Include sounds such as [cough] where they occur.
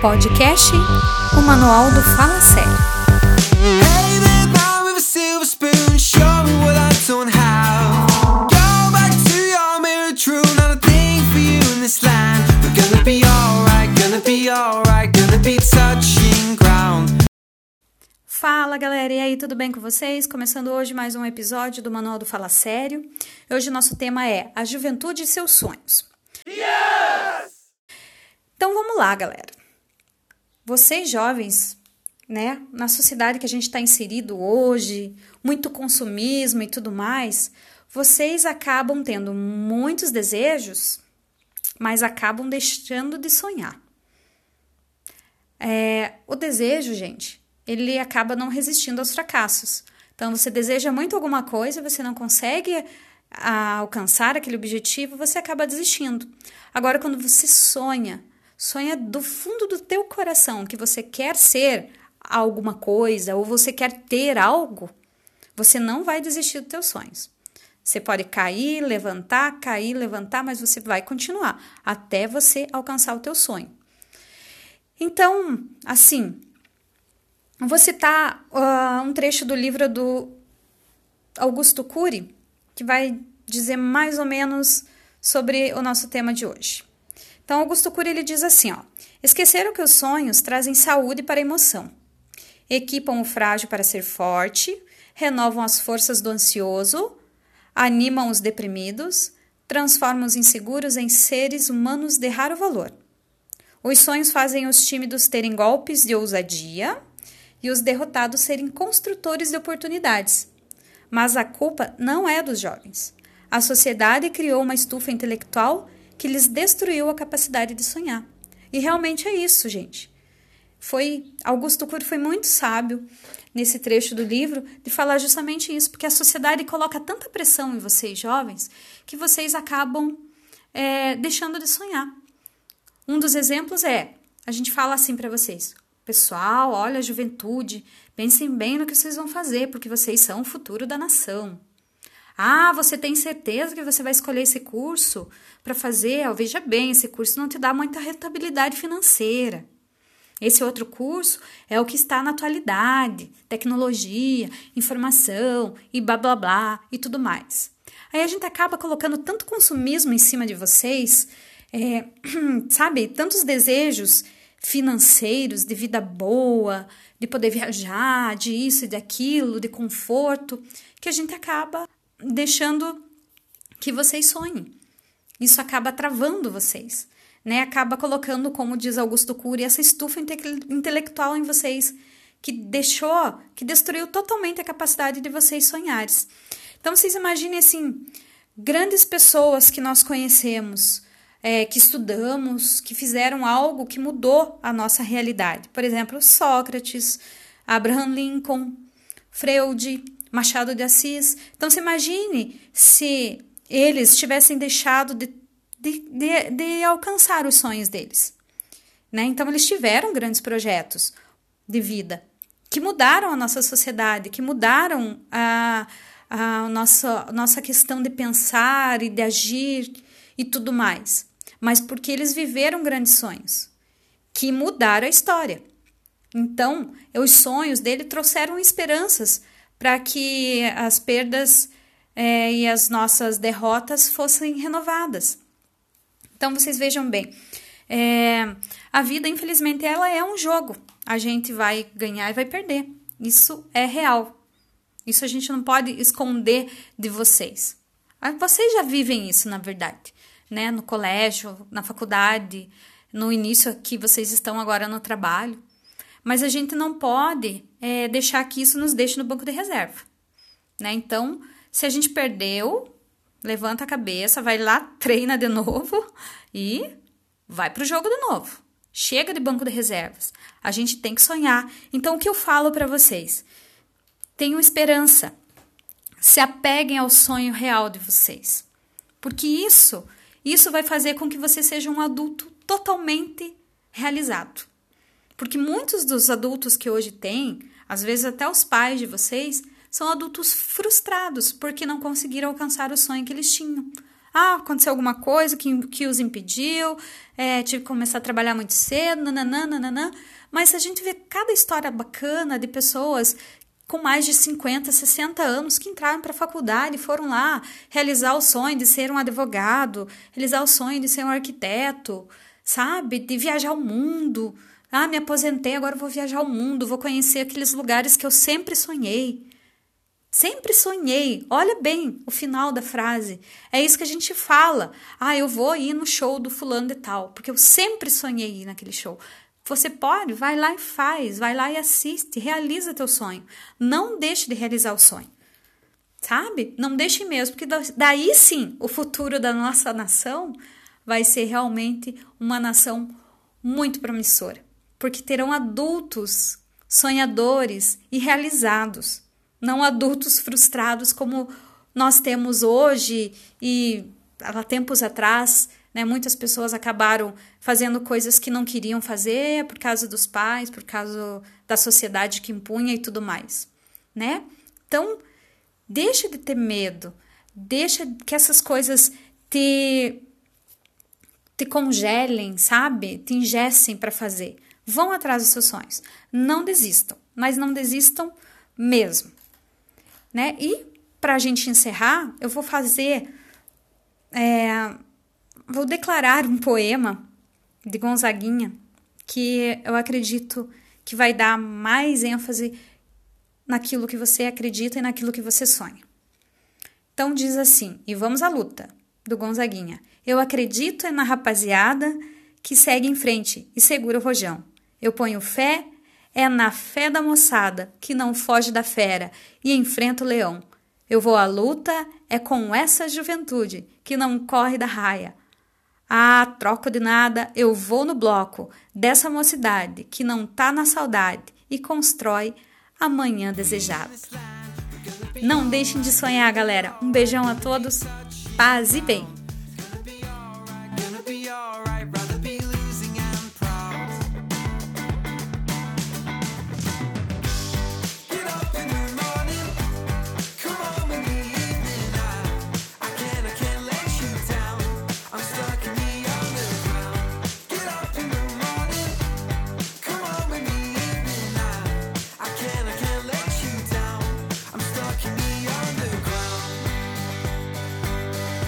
Podcast O Manual do Fala Sério. Fala galera, e aí, tudo bem com vocês? Começando hoje mais um episódio do Manual do Fala Sério. Hoje nosso tema é a juventude e seus sonhos. Então vamos lá, galera. Vocês jovens, né, na sociedade que a gente está inserido hoje, muito consumismo e tudo mais, vocês acabam tendo muitos desejos, mas acabam deixando de sonhar. É, o desejo, gente, ele acaba não resistindo aos fracassos. Então, você deseja muito alguma coisa, você não consegue a, alcançar aquele objetivo, você acaba desistindo. Agora, quando você sonha, sonha do fundo do teu coração que você quer ser alguma coisa ou você quer ter algo, você não vai desistir dos teus sonhos. Você pode cair, levantar, cair, levantar, mas você vai continuar até você alcançar o teu sonho. Então, assim, vou citar uh, um trecho do livro do Augusto Cury, que vai dizer mais ou menos sobre o nosso tema de hoje. Então, Augusto Cury ele diz assim: ó, esqueceram que os sonhos trazem saúde para a emoção, equipam o frágil para ser forte, renovam as forças do ansioso, animam os deprimidos, transformam os inseguros em seres humanos de raro valor. Os sonhos fazem os tímidos terem golpes de ousadia e os derrotados serem construtores de oportunidades. Mas a culpa não é dos jovens. A sociedade criou uma estufa intelectual que lhes destruiu a capacidade de sonhar. E realmente é isso, gente. Foi Augusto Cury foi muito sábio nesse trecho do livro de falar justamente isso, porque a sociedade coloca tanta pressão em vocês jovens que vocês acabam é, deixando de sonhar. Um dos exemplos é a gente fala assim para vocês: pessoal, olha a juventude, pensem bem no que vocês vão fazer, porque vocês são o futuro da nação. Ah, você tem certeza que você vai escolher esse curso para fazer? Oh, veja bem, esse curso não te dá muita rentabilidade financeira. Esse outro curso é o que está na atualidade, tecnologia, informação e blá blá blá e tudo mais. Aí a gente acaba colocando tanto consumismo em cima de vocês, é, [clears throat] sabe, tantos desejos financeiros, de vida boa, de poder viajar, de isso e daquilo, de conforto, que a gente acaba deixando que vocês sonhem. Isso acaba travando vocês, né? Acaba colocando, como diz Augusto Cury, essa estufa inte intelectual em vocês que deixou, que destruiu totalmente a capacidade de vocês sonharem. Então vocês imaginem assim, grandes pessoas que nós conhecemos, é, que estudamos, que fizeram algo que mudou a nossa realidade. Por exemplo, Sócrates, Abraham Lincoln, Freud, Machado de Assis. Então, se imagine se eles tivessem deixado de, de, de, de alcançar os sonhos deles. Né? Então, eles tiveram grandes projetos de vida que mudaram a nossa sociedade, que mudaram a, a nossa, nossa questão de pensar e de agir e tudo mais. Mas porque eles viveram grandes sonhos que mudaram a história. Então, os sonhos dele trouxeram esperanças para que as perdas é, e as nossas derrotas fossem renovadas. Então vocês vejam bem, é, a vida infelizmente ela é um jogo. A gente vai ganhar e vai perder. Isso é real. Isso a gente não pode esconder de vocês. Ah, vocês já vivem isso, na verdade, né? No colégio, na faculdade, no início que vocês estão agora no trabalho. Mas a gente não pode é, deixar que isso nos deixe no banco de reserva. Né? Então, se a gente perdeu, levanta a cabeça, vai lá, [laughs] treina de novo e vai para o jogo de novo. Chega de banco de reservas. A gente tem que sonhar. Então, o que eu falo para vocês? Tenham esperança. Se apeguem ao sonho real de vocês. Porque isso, isso vai fazer com que você seja um adulto totalmente realizado. Porque muitos dos adultos que hoje têm, às vezes até os pais de vocês, são adultos frustrados porque não conseguiram alcançar o sonho que eles tinham. Ah, aconteceu alguma coisa que, que os impediu, é, tive que começar a trabalhar muito cedo, nananã, nananã. Mas a gente vê cada história bacana de pessoas com mais de 50, 60 anos que entraram para a faculdade e foram lá realizar o sonho de ser um advogado, realizar o sonho de ser um arquiteto, sabe? De viajar o mundo. Ah, me aposentei, agora vou viajar o mundo, vou conhecer aqueles lugares que eu sempre sonhei. Sempre sonhei. Olha bem o final da frase. É isso que a gente fala. Ah, eu vou ir no show do fulano de tal, porque eu sempre sonhei ir naquele show. Você pode, vai lá e faz, vai lá e assiste, realiza teu sonho. Não deixe de realizar o sonho. Sabe? Não deixe mesmo, porque daí sim o futuro da nossa nação vai ser realmente uma nação muito promissora, porque terão adultos sonhadores e realizados, não adultos frustrados como nós temos hoje e há tempos atrás né? Muitas pessoas acabaram fazendo coisas que não queriam fazer por causa dos pais, por causa da sociedade que impunha e tudo mais, né? Então, deixa de ter medo, deixa que essas coisas te te congelem, sabe? Te ingessem para fazer. Vão atrás dos seus sonhos. Não desistam, mas não desistam mesmo, né? E para a gente encerrar, eu vou fazer é, vou declarar um poema de Gonzaguinha que eu acredito que vai dar mais ênfase naquilo que você acredita e naquilo que você sonha. Então diz assim: "E vamos à luta", do Gonzaguinha. Eu acredito é na rapaziada que segue em frente e segura o rojão. Eu ponho fé é na fé da moçada que não foge da fera e enfrenta o leão. Eu vou à luta é com essa juventude que não corre da raia, ah, troco de nada, eu vou no bloco dessa mocidade que não tá na saudade e constrói amanhã desejado. Não deixem de sonhar, galera. Um beijão a todos, paz e bem.